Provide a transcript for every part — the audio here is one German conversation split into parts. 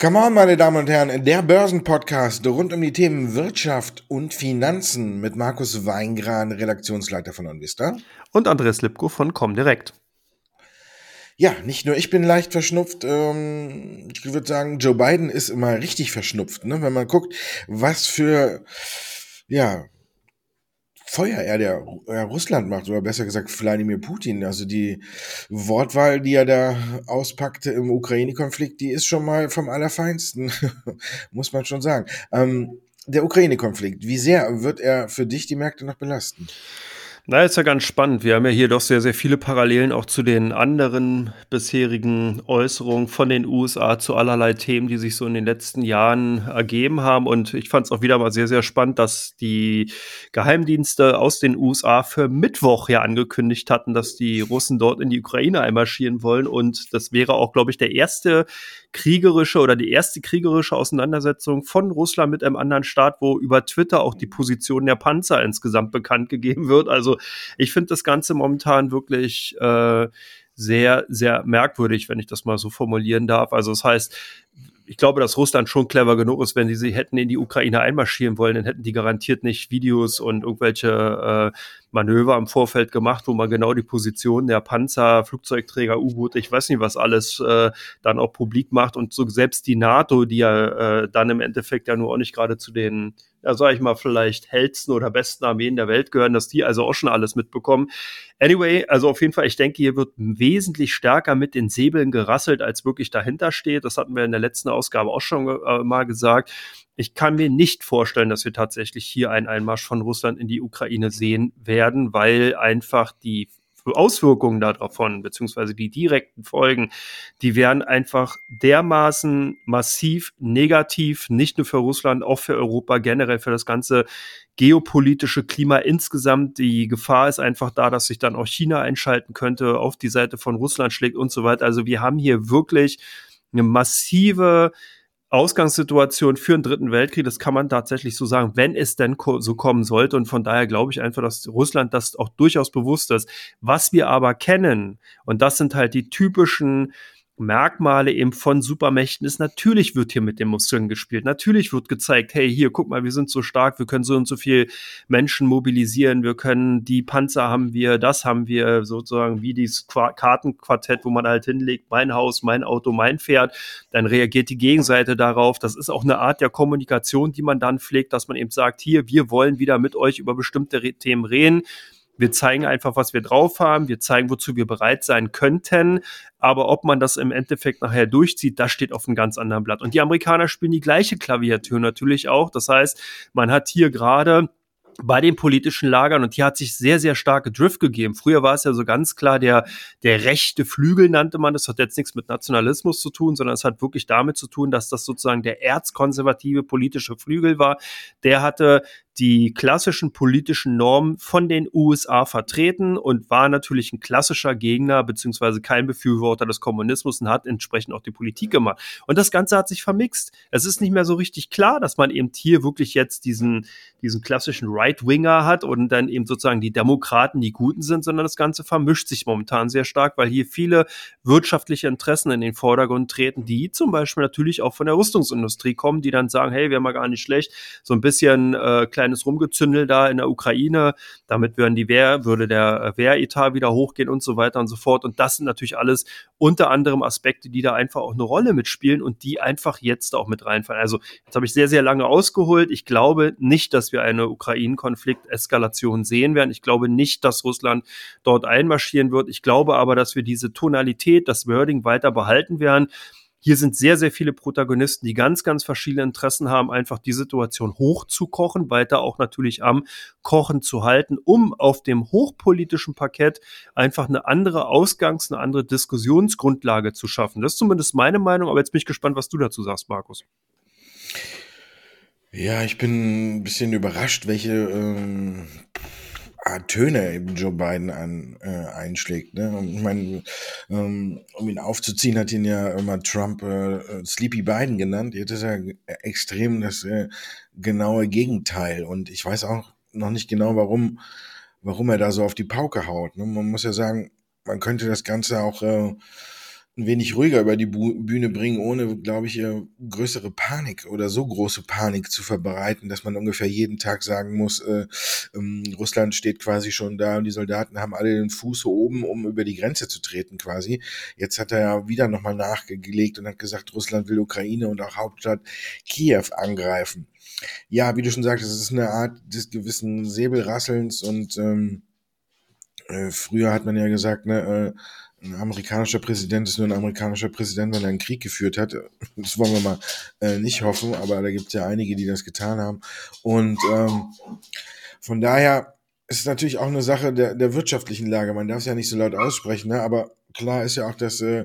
Come on, meine Damen und Herren, der Börsenpodcast rund um die Themen Wirtschaft und Finanzen mit Markus Weingran, Redaktionsleiter von Onvista. Und Andreas Lipko von Comdirect. Ja, nicht nur ich bin leicht verschnupft, ähm, ich würde sagen, Joe Biden ist immer richtig verschnupft, ne? wenn man guckt, was für, ja, Feuer er der er Russland macht, oder besser gesagt Wladimir Putin. Also die Wortwahl, die er da auspackte im Ukraine-Konflikt, die ist schon mal vom Allerfeinsten, muss man schon sagen. Ähm, der Ukraine-Konflikt, wie sehr wird er für dich die Märkte noch belasten? Na, ist ja ganz spannend. Wir haben ja hier doch sehr, sehr viele Parallelen auch zu den anderen bisherigen Äußerungen von den USA zu allerlei Themen, die sich so in den letzten Jahren ergeben haben. Und ich fand es auch wieder mal sehr, sehr spannend, dass die Geheimdienste aus den USA für Mittwoch ja angekündigt hatten, dass die Russen dort in die Ukraine einmarschieren wollen. Und das wäre auch, glaube ich, der erste kriegerische oder die erste kriegerische Auseinandersetzung von Russland mit einem anderen Staat, wo über Twitter auch die Position der Panzer insgesamt bekannt gegeben wird. Also ich finde das Ganze momentan wirklich äh, sehr, sehr merkwürdig, wenn ich das mal so formulieren darf. Also das heißt, ich glaube, dass Russland schon clever genug ist, wenn sie hätten in die Ukraine einmarschieren wollen, dann hätten die garantiert nicht Videos und irgendwelche äh, Manöver im Vorfeld gemacht, wo man genau die Position der Panzer, Flugzeugträger, U-Boote, ich weiß nicht was alles, äh, dann auch publik macht und so selbst die NATO, die ja äh, dann im Endeffekt ja nur auch nicht gerade zu den, ja sag ich mal, vielleicht hellsten oder besten Armeen der Welt gehören, dass die also auch schon alles mitbekommen. Anyway, also auf jeden Fall, ich denke, hier wird wesentlich stärker mit den Säbeln gerasselt, als wirklich dahinter steht. Das hatten wir in der letzten Ausgabe auch schon äh, mal gesagt. Ich kann mir nicht vorstellen, dass wir tatsächlich hier einen Einmarsch von Russland in die Ukraine sehen werden, weil einfach die Auswirkungen davon, beziehungsweise die direkten Folgen, die wären einfach dermaßen massiv negativ, nicht nur für Russland, auch für Europa, generell für das ganze geopolitische Klima insgesamt. Die Gefahr ist einfach da, dass sich dann auch China einschalten könnte, auf die Seite von Russland schlägt und so weiter. Also wir haben hier wirklich eine massive Ausgangssituation für einen dritten Weltkrieg, das kann man tatsächlich so sagen, wenn es denn so kommen sollte. Und von daher glaube ich einfach, dass Russland das auch durchaus bewusst ist. Was wir aber kennen, und das sind halt die typischen Merkmale eben von Supermächten ist, natürlich wird hier mit den Muskeln gespielt. Natürlich wird gezeigt, hey, hier, guck mal, wir sind so stark, wir können so und so viel Menschen mobilisieren, wir können die Panzer haben wir, das haben wir, sozusagen wie dieses Kartenquartett, wo man halt hinlegt, mein Haus, mein Auto, mein Pferd. Dann reagiert die Gegenseite darauf. Das ist auch eine Art der Kommunikation, die man dann pflegt, dass man eben sagt, hier, wir wollen wieder mit euch über bestimmte Themen reden wir zeigen einfach, was wir drauf haben. Wir zeigen, wozu wir bereit sein könnten. Aber ob man das im Endeffekt nachher durchzieht, das steht auf einem ganz anderen Blatt. Und die Amerikaner spielen die gleiche Klaviatur natürlich auch. Das heißt, man hat hier gerade bei den politischen Lagern und hier hat sich sehr, sehr starke Drift gegeben. Früher war es ja so ganz klar der, der rechte Flügel nannte man. Das hat jetzt nichts mit Nationalismus zu tun, sondern es hat wirklich damit zu tun, dass das sozusagen der erzkonservative politische Flügel war. Der hatte die klassischen politischen Normen von den USA vertreten und war natürlich ein klassischer Gegner beziehungsweise kein Befürworter des Kommunismus und hat entsprechend auch die Politik gemacht. Und das Ganze hat sich vermixt. Es ist nicht mehr so richtig klar, dass man eben hier wirklich jetzt diesen, diesen klassischen Right-Winger hat und dann eben sozusagen die Demokraten die Guten sind, sondern das Ganze vermischt sich momentan sehr stark, weil hier viele wirtschaftliche Interessen in den Vordergrund treten, die zum Beispiel natürlich auch von der Rüstungsindustrie kommen, die dann sagen, hey, wäre mal gar nicht schlecht, so ein bisschen äh, kleines Rumgezündel da in der Ukraine. Damit würden die Wehr, würde der Wehretat wieder hochgehen und so weiter und so fort. Und das sind natürlich alles unter anderem Aspekte, die da einfach auch eine Rolle mitspielen und die einfach jetzt auch mit reinfallen. Also jetzt habe ich sehr, sehr lange ausgeholt. Ich glaube nicht, dass wir eine Ukraine-Konflikt-Eskalation sehen werden. Ich glaube nicht, dass Russland dort einmarschieren wird. Ich glaube aber, dass wir diese Tonalität, das Wording weiter behalten werden. Hier sind sehr, sehr viele Protagonisten, die ganz, ganz verschiedene Interessen haben, einfach die Situation hochzukochen, weiter auch natürlich am Kochen zu halten, um auf dem hochpolitischen Parkett einfach eine andere Ausgangs-, eine andere Diskussionsgrundlage zu schaffen. Das ist zumindest meine Meinung, aber jetzt bin ich gespannt, was du dazu sagst, Markus. Ja, ich bin ein bisschen überrascht, welche ähm, Töne eben Joe Biden an, äh, einschlägt. Ne? Ich meine, ähm, um ihn aufzuziehen, hat ihn ja immer Trump äh, Sleepy Biden genannt. Jetzt ist er extrem das äh, genaue Gegenteil. Und ich weiß auch noch nicht genau, warum, warum er da so auf die Pauke haut. Ne? Man muss ja sagen, man könnte das Ganze auch äh, ein wenig ruhiger über die Bühne bringen, ohne, glaube ich, größere Panik oder so große Panik zu verbreiten, dass man ungefähr jeden Tag sagen muss, äh, ähm, Russland steht quasi schon da und die Soldaten haben alle den Fuß oben, um über die Grenze zu treten quasi. Jetzt hat er ja wieder nochmal nachgelegt und hat gesagt, Russland will Ukraine und auch Hauptstadt Kiew angreifen. Ja, wie du schon sagtest, es ist eine Art des gewissen Säbelrasselns und ähm, äh, früher hat man ja gesagt, ne, äh, ein amerikanischer Präsident ist nur ein amerikanischer Präsident, wenn er einen Krieg geführt hat. Das wollen wir mal äh, nicht hoffen, aber da gibt es ja einige, die das getan haben. Und ähm, von daher ist es natürlich auch eine Sache der, der wirtschaftlichen Lage. Man darf es ja nicht so laut aussprechen, ne? aber klar ist ja auch, dass äh,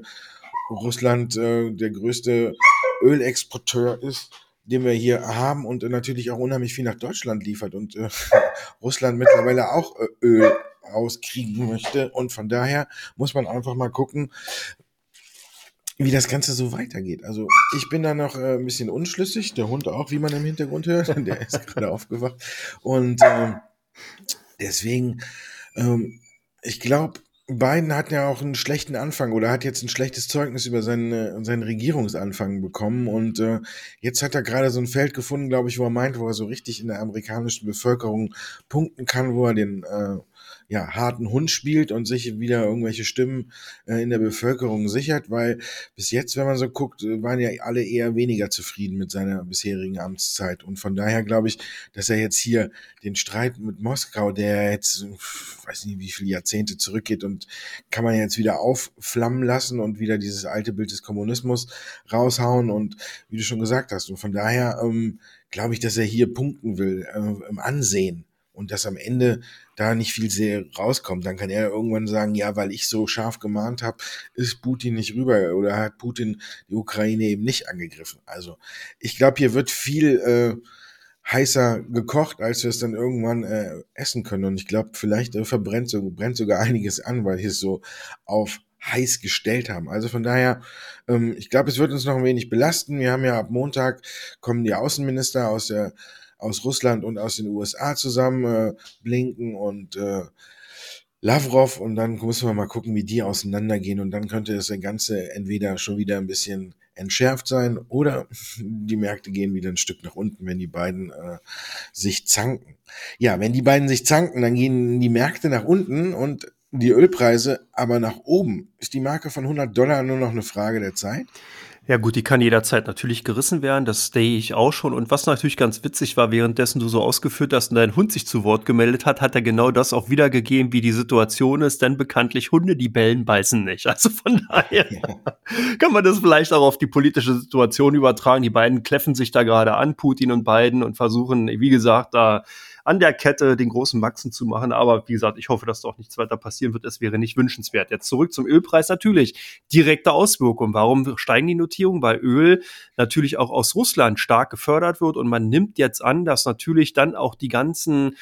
Russland äh, der größte Ölexporteur ist, den wir hier haben und natürlich auch unheimlich viel nach Deutschland liefert und äh, Russland mittlerweile auch äh, Öl rauskriegen möchte. Und von daher muss man einfach mal gucken, wie das Ganze so weitergeht. Also ich bin da noch äh, ein bisschen unschlüssig, der Hund auch, wie man im Hintergrund hört, der ist gerade aufgewacht. Und ähm, deswegen, ähm, ich glaube, Biden hat ja auch einen schlechten Anfang oder hat jetzt ein schlechtes Zeugnis über seinen, seinen Regierungsanfang bekommen. Und äh, jetzt hat er gerade so ein Feld gefunden, glaube ich, wo er meint, wo er so richtig in der amerikanischen Bevölkerung punkten kann, wo er den äh, ja, harten Hund spielt und sich wieder irgendwelche Stimmen äh, in der Bevölkerung sichert, weil bis jetzt, wenn man so guckt, äh, waren ja alle eher weniger zufrieden mit seiner bisherigen Amtszeit. Und von daher glaube ich, dass er jetzt hier den Streit mit Moskau, der jetzt, weiß nicht, wie viele Jahrzehnte zurückgeht und kann man jetzt wieder aufflammen lassen und wieder dieses alte Bild des Kommunismus raushauen und wie du schon gesagt hast. Und von daher ähm, glaube ich, dass er hier punkten will äh, im Ansehen und dass am Ende da nicht viel sehr rauskommt, dann kann er irgendwann sagen, ja, weil ich so scharf gemahnt habe, ist Putin nicht rüber oder hat Putin die Ukraine eben nicht angegriffen. Also ich glaube, hier wird viel äh, heißer gekocht, als wir es dann irgendwann äh, essen können. Und ich glaube, vielleicht äh, verbrennt so, brennt sogar einiges an, weil wir es so auf heiß gestellt haben. Also von daher, ähm, ich glaube, es wird uns noch ein wenig belasten. Wir haben ja ab Montag kommen die Außenminister aus der aus Russland und aus den USA zusammen, äh, Blinken und äh, Lavrov und dann müssen wir mal gucken, wie die auseinandergehen und dann könnte das Ganze entweder schon wieder ein bisschen entschärft sein oder die Märkte gehen wieder ein Stück nach unten, wenn die beiden äh, sich zanken. Ja, wenn die beiden sich zanken, dann gehen die Märkte nach unten und die Ölpreise aber nach oben. Ist die Marke von 100 Dollar nur noch eine Frage der Zeit? Ja gut, die kann jederzeit natürlich gerissen werden, das sehe ich auch schon. Und was natürlich ganz witzig war, währenddessen du so ausgeführt hast und dein Hund sich zu Wort gemeldet hat, hat er genau das auch wiedergegeben, wie die Situation ist, denn bekanntlich Hunde, die bellen, beißen nicht. Also von daher kann man das vielleicht auch auf die politische Situation übertragen. Die beiden kläffen sich da gerade an, Putin und Biden, und versuchen, wie gesagt, da an der Kette den großen Maxen zu machen. Aber wie gesagt, ich hoffe, dass doch nichts weiter passieren wird. Es wäre nicht wünschenswert. Jetzt zurück zum Ölpreis. Natürlich direkte Auswirkungen. Warum steigen die Notierungen? Weil Öl natürlich auch aus Russland stark gefördert wird und man nimmt jetzt an, dass natürlich dann auch die ganzen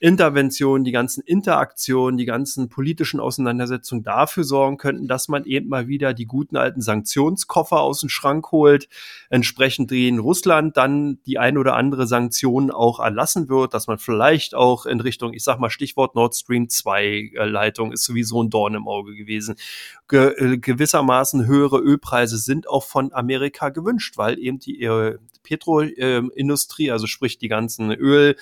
Interventionen, die ganzen Interaktionen, die ganzen politischen Auseinandersetzungen dafür sorgen könnten, dass man eben mal wieder die guten alten Sanktionskoffer aus dem Schrank holt, entsprechend in Russland dann die ein oder andere Sanktion auch erlassen wird, dass man vielleicht auch in Richtung, ich sag mal Stichwort Nord Stream 2 Leitung ist sowieso ein Dorn im Auge gewesen. Ge äh, gewissermaßen höhere Ölpreise sind auch von Amerika gewünscht, weil eben die äh, Petroindustrie, also sprich die ganzen Öl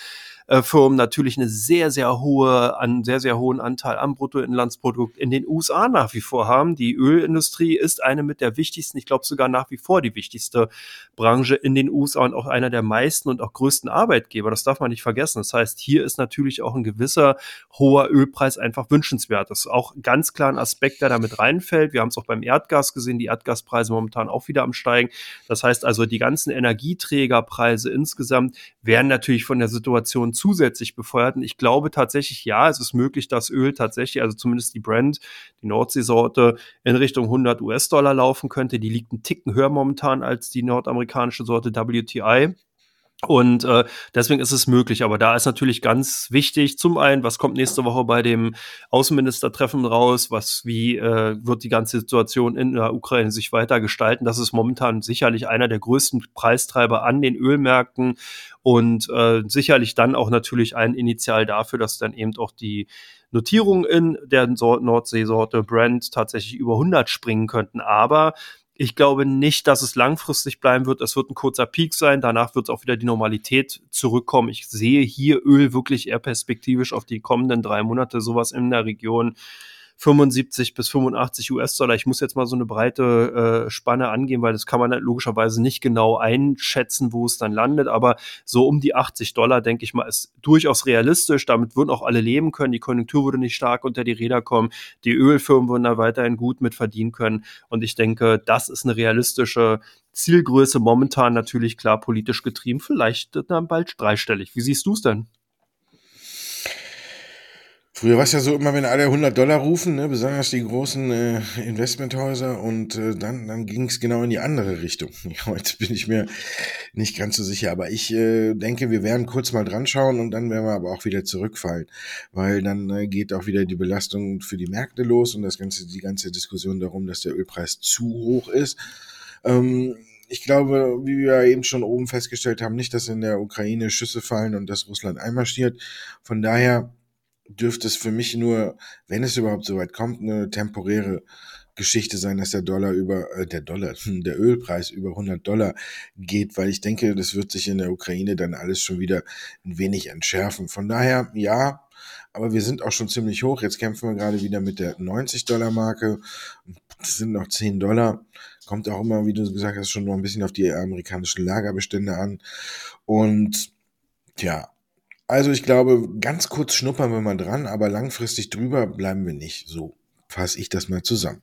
äh, Firmen natürlich eine sehr, sehr hohe, einen sehr, sehr hohen Anteil am Bruttoinlandsprodukt in den USA nach wie vor haben. Die Ölindustrie ist eine mit der wichtigsten, ich glaube sogar nach wie vor die wichtigste Branche in den USA und auch einer der meisten und auch größten Arbeitgeber. Das darf man nicht vergessen. Das heißt, hier ist natürlich auch ein gewisser hoher Ölpreis einfach wünschenswert. Das ist auch ganz klar ein Aspekt, der damit reinfällt. Wir haben es auch beim Erdgas gesehen, die Erdgaspreise momentan auch wieder am Steigen. Das heißt also, die ganzen Energieträgerpreise insgesamt werden natürlich von der Situation zusätzlich befeuert. Und ich glaube tatsächlich, ja, es ist möglich, dass Öl tatsächlich, also zumindest die Brand, die Nordseesorte, in Richtung 100 US-Dollar laufen könnte. Die liegt einen Ticken höher momentan als die nordamerikanische Sorte WTI. Und äh, deswegen ist es möglich. Aber da ist natürlich ganz wichtig, zum einen, was kommt nächste Woche bei dem Außenministertreffen raus, was, wie äh, wird die ganze Situation in der Ukraine sich weiter gestalten. Das ist momentan sicherlich einer der größten Preistreiber an den Ölmärkten und äh, sicherlich dann auch natürlich ein Initial dafür, dass dann eben auch die Notierungen in der Nordseesorte Brand tatsächlich über 100 springen könnten. Aber ich glaube nicht, dass es langfristig bleiben wird. Es wird ein kurzer Peak sein. Danach wird es auch wieder die Normalität zurückkommen. Ich sehe hier Öl wirklich eher perspektivisch auf die kommenden drei Monate sowas in der Region 75 bis 85 US-Dollar. Ich muss jetzt mal so eine breite äh, Spanne angehen, weil das kann man halt logischerweise nicht genau einschätzen, wo es dann landet. Aber so um die 80 Dollar, denke ich mal, ist durchaus realistisch. Damit würden auch alle leben können. Die Konjunktur würde nicht stark unter die Räder kommen. Die Ölfirmen würden da weiterhin gut mit verdienen können. Und ich denke, das ist eine realistische Zielgröße. Momentan natürlich klar politisch getrieben. Vielleicht dann bald dreistellig. Wie siehst du es denn? Früher war es ja so immer, wenn alle 100 Dollar rufen, ne, besonders die großen äh, Investmenthäuser und äh, dann, dann ging es genau in die andere Richtung. Heute bin ich mir nicht ganz so sicher, aber ich äh, denke, wir werden kurz mal dran schauen und dann werden wir aber auch wieder zurückfallen, weil dann äh, geht auch wieder die Belastung für die Märkte los und das ganze, die ganze Diskussion darum, dass der Ölpreis zu hoch ist. Ähm, ich glaube, wie wir eben schon oben festgestellt haben, nicht, dass in der Ukraine Schüsse fallen und dass Russland einmarschiert. Von daher dürfte es für mich nur, wenn es überhaupt so weit kommt, eine temporäre Geschichte sein, dass der Dollar über, äh, der Dollar, der Ölpreis über 100 Dollar geht, weil ich denke, das wird sich in der Ukraine dann alles schon wieder ein wenig entschärfen. Von daher, ja, aber wir sind auch schon ziemlich hoch. Jetzt kämpfen wir gerade wieder mit der 90 Dollar Marke. Das sind noch 10 Dollar. Kommt auch immer, wie du gesagt hast, schon noch ein bisschen auf die amerikanischen Lagerbestände an. Und ja, also ich glaube, ganz kurz schnuppern wir mal dran, aber langfristig drüber bleiben wir nicht. So fasse ich das mal zusammen.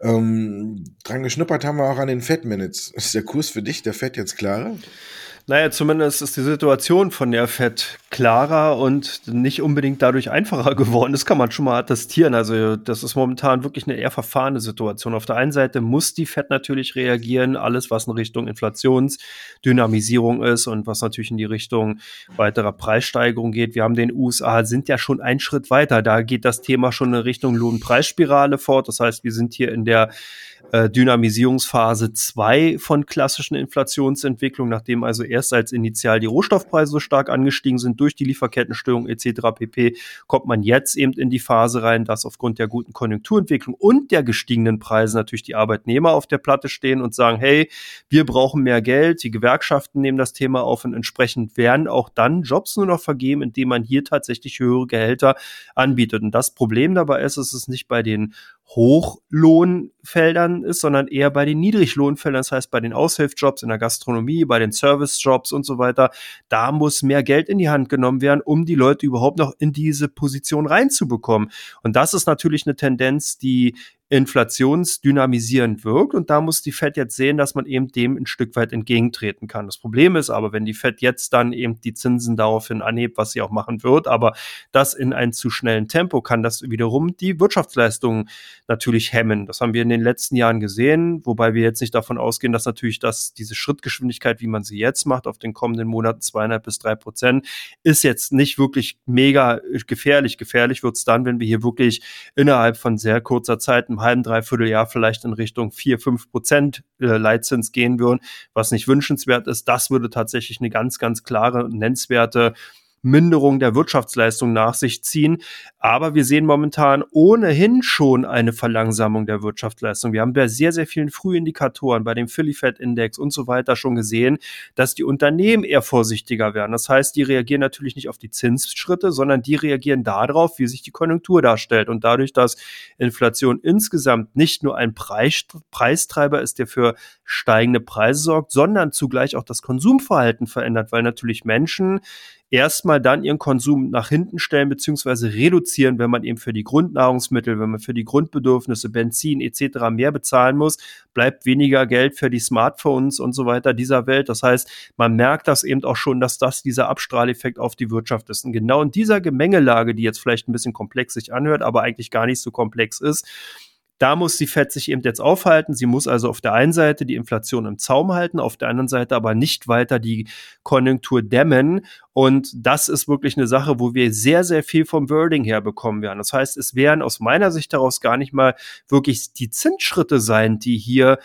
Ähm, dran geschnuppert haben wir auch an den Fed Minutes. Ist der Kurs für dich, der Fed jetzt klarer? Naja, zumindest ist die Situation von der FED klarer und nicht unbedingt dadurch einfacher geworden. Das kann man schon mal attestieren. Also das ist momentan wirklich eine eher verfahrene Situation. Auf der einen Seite muss die FED natürlich reagieren, alles was in Richtung Inflationsdynamisierung ist und was natürlich in die Richtung weiterer Preissteigerung geht. Wir haben den USA, sind ja schon einen Schritt weiter. Da geht das Thema schon in Richtung Lohnpreisspirale fort. Das heißt, wir sind hier in der äh, Dynamisierungsphase 2 von klassischen Inflationsentwicklung, nachdem also erst als initial die Rohstoffpreise so stark angestiegen sind durch die Lieferkettenstörung etc. pp, kommt man jetzt eben in die Phase rein, dass aufgrund der guten Konjunkturentwicklung und der gestiegenen Preise natürlich die Arbeitnehmer auf der Platte stehen und sagen, hey, wir brauchen mehr Geld, die Gewerkschaften nehmen das Thema auf und entsprechend werden auch dann Jobs nur noch vergeben, indem man hier tatsächlich höhere Gehälter anbietet. Und das Problem dabei ist, es ist nicht bei den Hochlohnfeldern ist, sondern eher bei den Niedriglohnfeldern, das heißt bei den Aushilfsjobs in der Gastronomie, bei den Servicejobs und so weiter. Da muss mehr Geld in die Hand genommen werden, um die Leute überhaupt noch in diese Position reinzubekommen. Und das ist natürlich eine Tendenz, die inflationsdynamisierend wirkt. Und da muss die Fed jetzt sehen, dass man eben dem ein Stück weit entgegentreten kann. Das Problem ist aber, wenn die Fed jetzt dann eben die Zinsen daraufhin anhebt, was sie auch machen wird, aber das in einem zu schnellen Tempo, kann das wiederum die Wirtschaftsleistungen natürlich hemmen. Das haben wir in den letzten Jahren gesehen, wobei wir jetzt nicht davon ausgehen, dass natürlich das, diese Schrittgeschwindigkeit, wie man sie jetzt macht, auf den kommenden Monaten zweieinhalb bis drei Prozent, ist jetzt nicht wirklich mega gefährlich. Gefährlich wird es dann, wenn wir hier wirklich innerhalb von sehr kurzer Zeit einem halben, dreiviertel Jahr vielleicht in Richtung vier fünf Prozent äh, Leitzins gehen würden, was nicht wünschenswert ist. Das würde tatsächlich eine ganz, ganz klare, nennenswerte Minderung der Wirtschaftsleistung nach sich ziehen. Aber wir sehen momentan ohnehin schon eine Verlangsamung der Wirtschaftsleistung. Wir haben bei sehr, sehr vielen Frühindikatoren, bei dem Philly Fed Index und so weiter schon gesehen, dass die Unternehmen eher vorsichtiger werden. Das heißt, die reagieren natürlich nicht auf die Zinsschritte, sondern die reagieren darauf, wie sich die Konjunktur darstellt. Und dadurch, dass Inflation insgesamt nicht nur ein Preis, Preistreiber ist, der für steigende Preise sorgt, sondern zugleich auch das Konsumverhalten verändert, weil natürlich Menschen erstmal dann ihren Konsum nach hinten stellen beziehungsweise reduzieren, wenn man eben für die Grundnahrungsmittel, wenn man für die Grundbedürfnisse, Benzin etc. mehr bezahlen muss, bleibt weniger Geld für die Smartphones und so weiter dieser Welt. Das heißt, man merkt das eben auch schon, dass das dieser Abstrahleffekt auf die Wirtschaft ist. Und genau in dieser Gemengelage, die jetzt vielleicht ein bisschen komplex sich anhört, aber eigentlich gar nicht so komplex ist, da muss die Fed sich eben jetzt aufhalten. Sie muss also auf der einen Seite die Inflation im Zaum halten, auf der anderen Seite aber nicht weiter die Konjunktur dämmen. Und das ist wirklich eine Sache, wo wir sehr, sehr viel vom Wording her bekommen werden. Das heißt, es werden aus meiner Sicht daraus gar nicht mal wirklich die Zinsschritte sein, die hier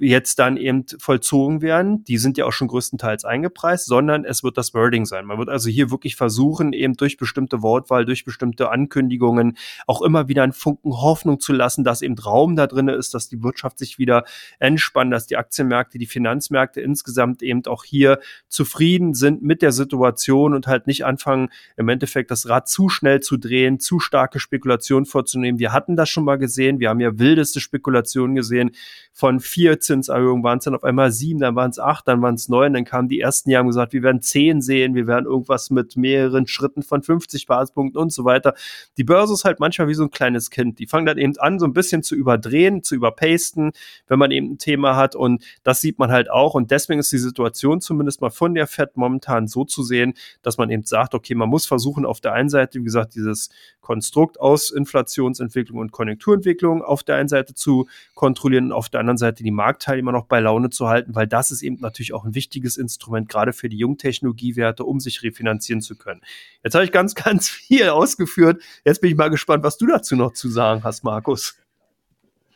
jetzt dann eben vollzogen werden. Die sind ja auch schon größtenteils eingepreist, sondern es wird das Wording sein. Man wird also hier wirklich versuchen, eben durch bestimmte Wortwahl, durch bestimmte Ankündigungen auch immer wieder einen Funken Hoffnung zu lassen, dass eben Raum da drin ist, dass die Wirtschaft sich wieder entspannt, dass die Aktienmärkte, die Finanzmärkte insgesamt eben auch hier zufrieden sind mit der Situation und halt nicht anfangen, im Endeffekt das Rad zu schnell zu drehen, zu starke Spekulationen vorzunehmen. Wir hatten das schon mal gesehen. Wir haben ja wildeste Spekulationen gesehen von vier Zinserhöhungen waren es dann auf einmal sieben, dann waren es acht, dann waren es neun, dann kamen die ersten, die haben gesagt, wir werden zehn sehen, wir werden irgendwas mit mehreren Schritten von 50 Basispunkten und so weiter. Die Börse ist halt manchmal wie so ein kleines Kind. Die fangen dann eben an, so ein bisschen zu überdrehen, zu überpasten, wenn man eben ein Thema hat und das sieht man halt auch und deswegen ist die Situation zumindest mal von der FED momentan so zu sehen, dass man eben sagt, okay, man muss versuchen auf der einen Seite, wie gesagt, dieses Konstrukt aus Inflationsentwicklung und Konjunkturentwicklung auf der einen Seite zu kontrollieren und auf der anderen Seite die Marktteilnehmer noch bei Laune zu halten, weil das ist eben natürlich auch ein wichtiges Instrument, gerade für die Jungtechnologiewerte, um sich refinanzieren zu können. Jetzt habe ich ganz, ganz viel ausgeführt. Jetzt bin ich mal gespannt, was du dazu noch zu sagen hast, Markus.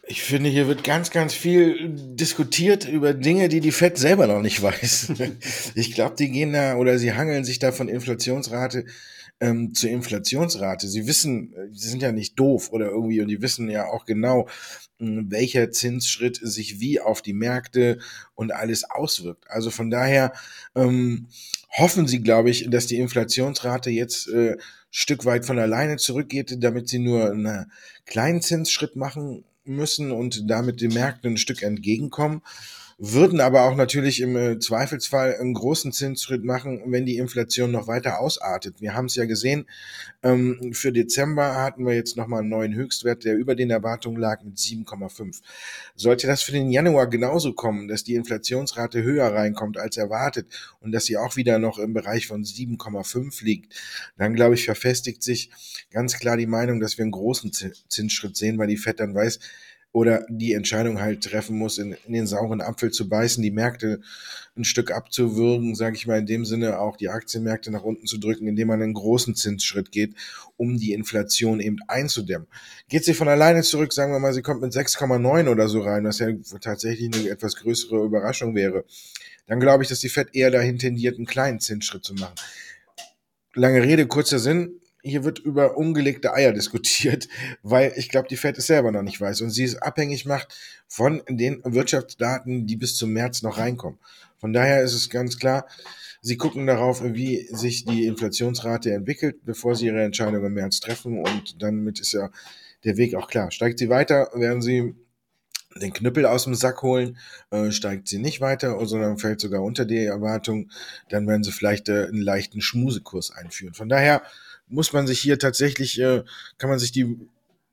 Ich finde, hier wird ganz, ganz viel diskutiert über Dinge, die die FED selber noch nicht weiß. Ich glaube, die gehen da oder sie hangeln sich da von Inflationsrate ähm, zur Inflationsrate. Sie wissen, äh, sie sind ja nicht doof oder irgendwie und die wissen ja auch genau, hm, welcher Zinsschritt sich wie auf die Märkte und alles auswirkt. Also von daher ähm, hoffen sie, glaube ich, dass die Inflationsrate jetzt äh, Stück weit von alleine zurückgeht, damit sie nur einen kleinen Zinsschritt machen müssen und damit den Märkten ein Stück entgegenkommen würden aber auch natürlich im äh, Zweifelsfall einen großen Zinsschritt machen, wenn die Inflation noch weiter ausartet. Wir haben es ja gesehen, ähm, für Dezember hatten wir jetzt nochmal einen neuen Höchstwert, der über den Erwartungen lag mit 7,5. Sollte das für den Januar genauso kommen, dass die Inflationsrate höher reinkommt als erwartet und dass sie auch wieder noch im Bereich von 7,5 liegt, dann glaube ich, verfestigt sich ganz klar die Meinung, dass wir einen großen Zinsschritt sehen, weil die FED dann weiß, oder die Entscheidung halt treffen muss, in, in den sauren Apfel zu beißen, die Märkte ein Stück abzuwürgen, sage ich mal in dem Sinne auch die Aktienmärkte nach unten zu drücken, indem man einen großen Zinsschritt geht, um die Inflation eben einzudämmen. Geht sie von alleine zurück, sagen wir mal, sie kommt mit 6,9 oder so rein, was ja tatsächlich eine etwas größere Überraschung wäre, dann glaube ich, dass die Fed eher dahin tendiert, einen kleinen Zinsschritt zu machen. Lange Rede, kurzer Sinn hier wird über ungelegte Eier diskutiert, weil ich glaube, die Fed es selber noch nicht weiß und sie es abhängig macht von den Wirtschaftsdaten, die bis zum März noch reinkommen. Von daher ist es ganz klar, sie gucken darauf, wie sich die Inflationsrate entwickelt, bevor sie ihre Entscheidung im März treffen und damit ist ja der Weg auch klar. Steigt sie weiter, werden sie den Knüppel aus dem Sack holen, äh, steigt sie nicht weiter, sondern fällt sogar unter die Erwartung, dann werden sie vielleicht äh, einen leichten Schmusekurs einführen. Von daher muss man sich hier tatsächlich, äh, kann man sich die,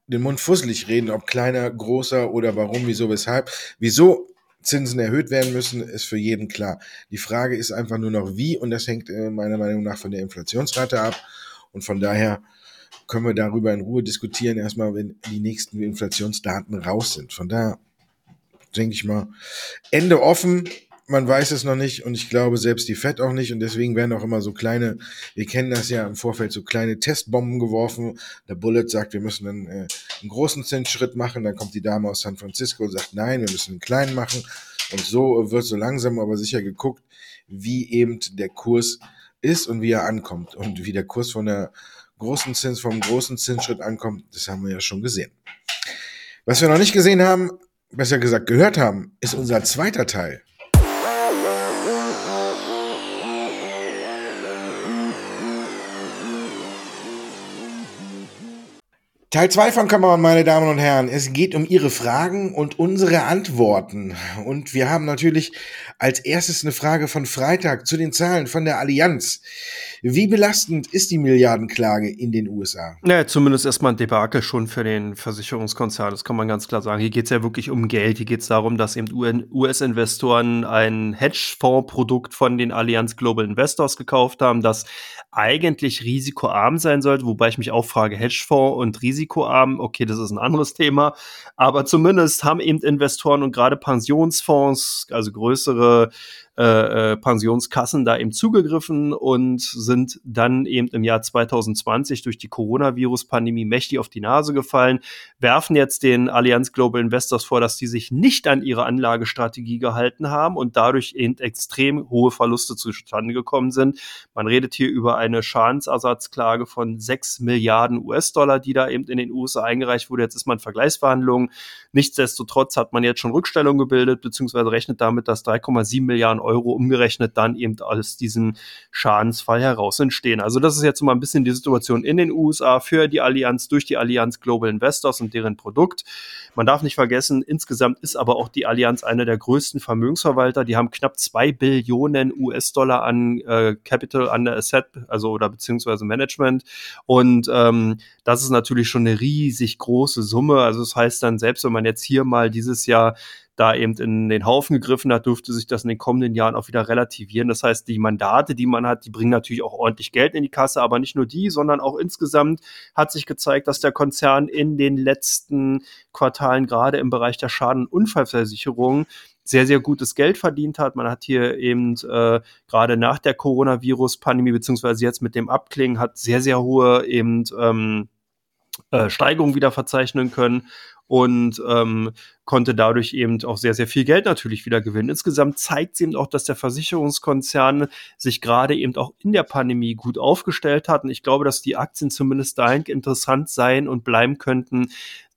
den Mund fusselig reden, ob kleiner, großer oder warum, wieso, weshalb. Wieso Zinsen erhöht werden müssen, ist für jeden klar. Die Frage ist einfach nur noch wie und das hängt äh, meiner Meinung nach von der Inflationsrate ab und von daher können wir darüber in Ruhe diskutieren, erstmal, wenn die nächsten Inflationsdaten raus sind. Von daher denke ich mal, Ende offen man weiß es noch nicht und ich glaube selbst die Fed auch nicht und deswegen werden auch immer so kleine, wir kennen das ja im Vorfeld, so kleine Testbomben geworfen. Der Bullet sagt, wir müssen einen, äh, einen großen Zinsschritt machen, dann kommt die Dame aus San Francisco und sagt, nein, wir müssen einen kleinen machen und so wird so langsam aber sicher geguckt, wie eben der Kurs ist und wie er ankommt und wie der Kurs von der großen Zins, vom großen Zinsschritt ankommt, das haben wir ja schon gesehen. Was wir noch nicht gesehen haben, besser gesagt gehört haben, ist unser zweiter Teil. Teil 2 von Kameramann, meine Damen und Herren. Es geht um Ihre Fragen und unsere Antworten. Und wir haben natürlich als erstes eine Frage von Freitag zu den Zahlen von der Allianz. Wie belastend ist die Milliardenklage in den USA? Naja, zumindest erstmal ein Debakel schon für den Versicherungskonzern. Das kann man ganz klar sagen. Hier geht es ja wirklich um Geld. Hier geht es darum, dass eben US-Investoren ein Hedgefonds-Produkt von den Allianz Global Investors gekauft haben, das eigentlich risikoarm sein sollte, wobei ich mich auch frage, Hedgefonds und Risiko risikoarm. Okay, das ist ein anderes Thema. Aber zumindest haben eben Investoren und gerade Pensionsfonds, also größere äh, äh, Pensionskassen da eben zugegriffen und sind dann eben im Jahr 2020 durch die Coronavirus-Pandemie mächtig auf die Nase gefallen, werfen jetzt den Allianz Global Investors vor, dass die sich nicht an ihre Anlagestrategie gehalten haben und dadurch eben extrem hohe Verluste zustande gekommen sind. Man redet hier über eine Schadensersatzklage von 6 Milliarden US-Dollar, die da eben in den USA eingereicht wurde. Jetzt ist man Vergleichsverhandlungen. Nichtsdestotrotz hat man jetzt schon Rückstellung gebildet, beziehungsweise rechnet damit, dass 3,7 Milliarden Euro umgerechnet dann eben aus diesem Schadensfall heraus entstehen. Also das ist jetzt mal ein bisschen die Situation in den USA für die Allianz durch die Allianz Global Investors und deren Produkt. Man darf nicht vergessen, insgesamt ist aber auch die Allianz einer der größten Vermögensverwalter. Die haben knapp zwei Billionen US-Dollar an äh, Capital under Asset, also oder beziehungsweise Management. Und ähm, das ist natürlich schon eine riesig große Summe. Also das heißt dann, selbst wenn man jetzt hier mal dieses Jahr da eben in den Haufen gegriffen hat, dürfte sich das in den kommenden Jahren auch wieder relativieren. Das heißt, die Mandate, die man hat, die bringen natürlich auch ordentlich Geld in die Kasse, aber nicht nur die, sondern auch insgesamt hat sich gezeigt, dass der Konzern in den letzten Quartalen gerade im Bereich der Schaden- und Unfallversicherung sehr, sehr gutes Geld verdient hat. Man hat hier eben äh, gerade nach der Coronavirus-Pandemie, beziehungsweise jetzt mit dem Abklingen, hat sehr, sehr hohe eben ähm, äh, Steigerungen wieder verzeichnen können und ähm, konnte dadurch eben auch sehr, sehr viel Geld natürlich wieder gewinnen. Insgesamt zeigt es eben auch, dass der Versicherungskonzern sich gerade eben auch in der Pandemie gut aufgestellt hat. Und ich glaube, dass die Aktien zumindest dahin interessant sein und bleiben könnten,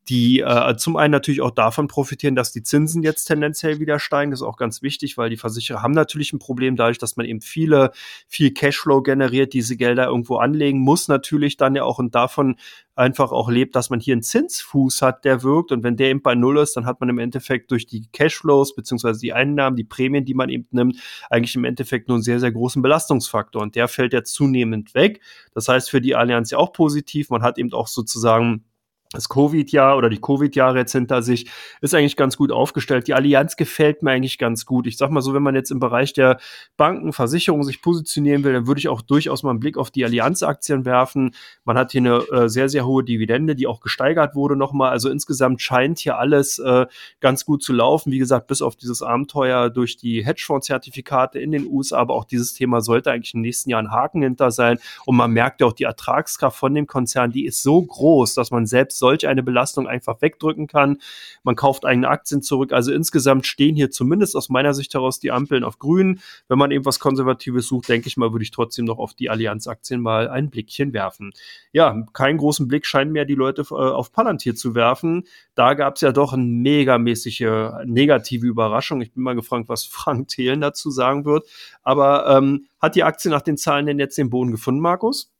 die äh, zum einen natürlich auch davon profitieren, dass die Zinsen jetzt tendenziell wieder steigen. Das ist auch ganz wichtig, weil die Versicherer haben natürlich ein Problem dadurch, dass man eben viele, viel Cashflow generiert, diese Gelder irgendwo anlegen muss, natürlich dann ja auch und davon einfach auch lebt, dass man hier einen Zinsfuß hat, der wirkt. Und wenn der eben bei Null ist, dann hat man im Endeffekt durch die Cashflows beziehungsweise die Einnahmen, die Prämien, die man eben nimmt, eigentlich im Endeffekt nur einen sehr, sehr großen Belastungsfaktor. Und der fällt jetzt zunehmend weg. Das heißt für die Allianz ja auch positiv. Man hat eben auch sozusagen das Covid-Jahr oder die Covid-Jahre jetzt hinter sich, ist eigentlich ganz gut aufgestellt. Die Allianz gefällt mir eigentlich ganz gut. Ich sag mal so, wenn man jetzt im Bereich der Banken, Versicherungen sich positionieren will, dann würde ich auch durchaus mal einen Blick auf die Allianz-Aktien werfen. Man hat hier eine äh, sehr, sehr hohe Dividende, die auch gesteigert wurde nochmal. Also insgesamt scheint hier alles äh, ganz gut zu laufen. Wie gesagt, bis auf dieses Abenteuer durch die Hedgefonds-Zertifikate in den USA, aber auch dieses Thema sollte eigentlich den nächsten Jahren Haken hinter sein. Und man merkt ja auch, die Ertragskraft von dem Konzern, die ist so groß, dass man selbst solch eine Belastung einfach wegdrücken kann. Man kauft eigene Aktien zurück. Also insgesamt stehen hier zumindest aus meiner Sicht heraus die Ampeln auf grün. Wenn man eben was Konservatives sucht, denke ich mal, würde ich trotzdem noch auf die Allianz-Aktien mal ein Blickchen werfen. Ja, keinen großen Blick scheinen mehr die Leute äh, auf Palantir zu werfen. Da gab es ja doch eine megamäßige negative Überraschung. Ich bin mal gefragt, was Frank Thelen dazu sagen wird. Aber ähm, hat die Aktie nach den Zahlen denn jetzt den Boden gefunden, Markus?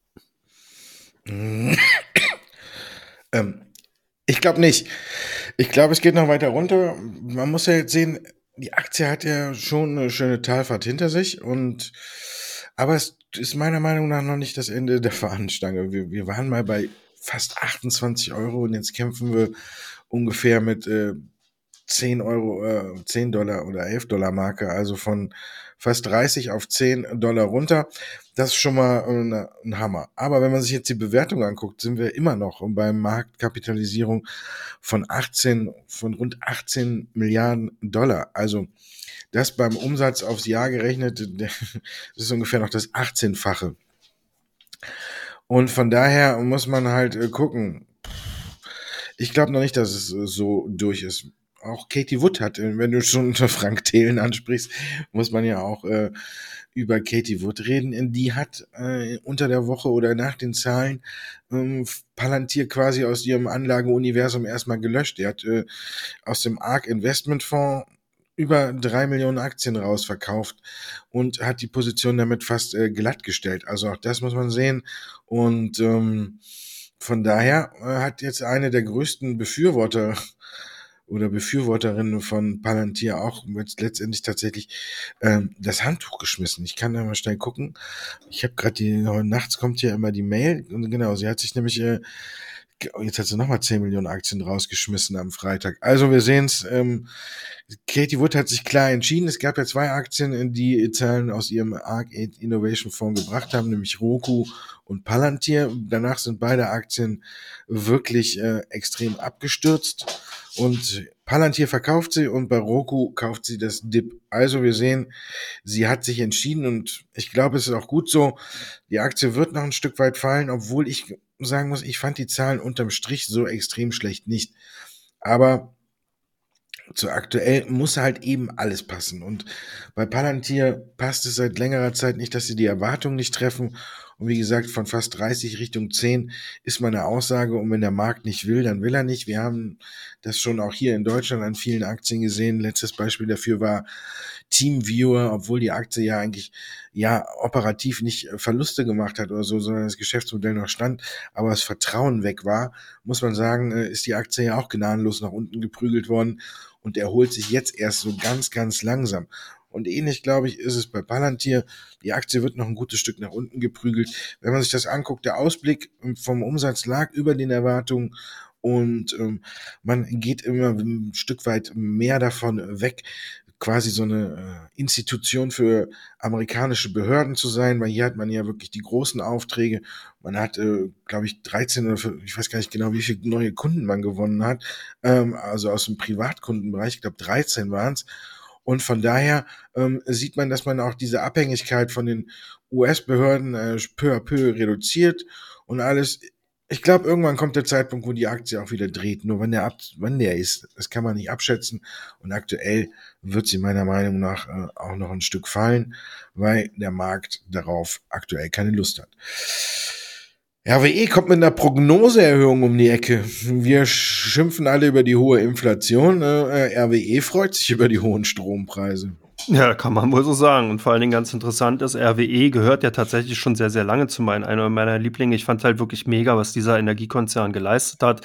Ähm, ich glaube nicht. Ich glaube, es geht noch weiter runter. Man muss ja jetzt sehen, die Aktie hat ja schon eine schöne Talfahrt hinter sich und aber es ist meiner Meinung nach noch nicht das Ende der Fahnenstange. Wir, wir waren mal bei fast 28 Euro und jetzt kämpfen wir ungefähr mit äh, 10 Euro, äh, 10 Dollar oder 11 Dollar Marke, also von fast 30 auf 10 Dollar runter. Das ist schon mal ein, ein Hammer. Aber wenn man sich jetzt die Bewertung anguckt, sind wir immer noch beim Marktkapitalisierung von 18, von rund 18 Milliarden Dollar. Also das beim Umsatz aufs Jahr gerechnet, das ist ungefähr noch das 18-fache. Und von daher muss man halt äh, gucken. Ich glaube noch nicht, dass es so durch ist auch Katie Wood hat, äh, wenn du schon unter Frank Thelen ansprichst, muss man ja auch äh, über Katie Wood reden. Die hat äh, unter der Woche oder nach den Zahlen ähm, Palantir quasi aus ihrem Anlageuniversum erstmal gelöscht. Die hat äh, aus dem ARK Investment Fonds über drei Millionen Aktien rausverkauft und hat die Position damit fast äh, glattgestellt. Also auch das muss man sehen. Und ähm, von daher äh, hat jetzt eine der größten Befürworter oder Befürworterinnen von Palantir auch letztendlich tatsächlich ähm, das Handtuch geschmissen. Ich kann da mal schnell gucken. Ich habe gerade die nachts kommt hier immer die Mail und genau, sie hat sich nämlich äh, jetzt hat sie nochmal 10 Millionen Aktien rausgeschmissen am Freitag. Also wir sehen's. Ähm, Katie Wood hat sich klar entschieden. Es gab ja zwei Aktien, die Zahlen aus ihrem ARC Innovation Fonds gebracht haben, nämlich Roku und Palantir. Danach sind beide Aktien wirklich äh, extrem abgestürzt. Und Palantir verkauft sie und bei Roku kauft sie das Dip. Also wir sehen, sie hat sich entschieden und ich glaube, es ist auch gut so. Die Aktie wird noch ein Stück weit fallen, obwohl ich sagen muss, ich fand die Zahlen unterm Strich so extrem schlecht nicht. Aber zu aktuell muss halt eben alles passen. Und bei Palantir passt es seit längerer Zeit nicht, dass sie die Erwartungen nicht treffen. Und wie gesagt, von fast 30 Richtung 10 ist meine Aussage. Und wenn der Markt nicht will, dann will er nicht. Wir haben das schon auch hier in Deutschland an vielen Aktien gesehen. Letztes Beispiel dafür war Teamviewer, obwohl die Aktie ja eigentlich ja operativ nicht Verluste gemacht hat oder so, sondern das Geschäftsmodell noch stand, aber das Vertrauen weg war, muss man sagen, äh, ist die Aktie ja auch gnadenlos nach unten geprügelt worden und erholt sich jetzt erst so ganz, ganz langsam. Und ähnlich, glaube ich, ist es bei Palantir. Die Aktie wird noch ein gutes Stück nach unten geprügelt. Wenn man sich das anguckt, der Ausblick vom Umsatz lag über den Erwartungen und ähm, man geht immer ein Stück weit mehr davon weg, quasi so eine äh, Institution für amerikanische Behörden zu sein, weil hier hat man ja wirklich die großen Aufträge. Man hat, äh, glaube ich, 13 oder ich weiß gar nicht genau, wie viele neue Kunden man gewonnen hat, ähm, also aus dem Privatkundenbereich, ich glaube 13 waren es. Und von daher ähm, sieht man, dass man auch diese Abhängigkeit von den US-Behörden äh, peu à peu reduziert und alles ich glaube, irgendwann kommt der Zeitpunkt, wo die Aktie auch wieder dreht. Nur wenn der, ab, wann der ist, das kann man nicht abschätzen. Und aktuell wird sie meiner Meinung nach äh, auch noch ein Stück fallen, weil der Markt darauf aktuell keine Lust hat. RWE kommt mit einer Prognoseerhöhung um die Ecke. Wir schimpfen alle über die hohe Inflation. Äh, RWE freut sich über die hohen Strompreise. Ja, kann man wohl so sagen. Und vor allen Dingen ganz interessant ist, RWE gehört ja tatsächlich schon sehr, sehr lange zu meinen, einer meiner Lieblinge. Ich fand halt wirklich mega, was dieser Energiekonzern geleistet hat.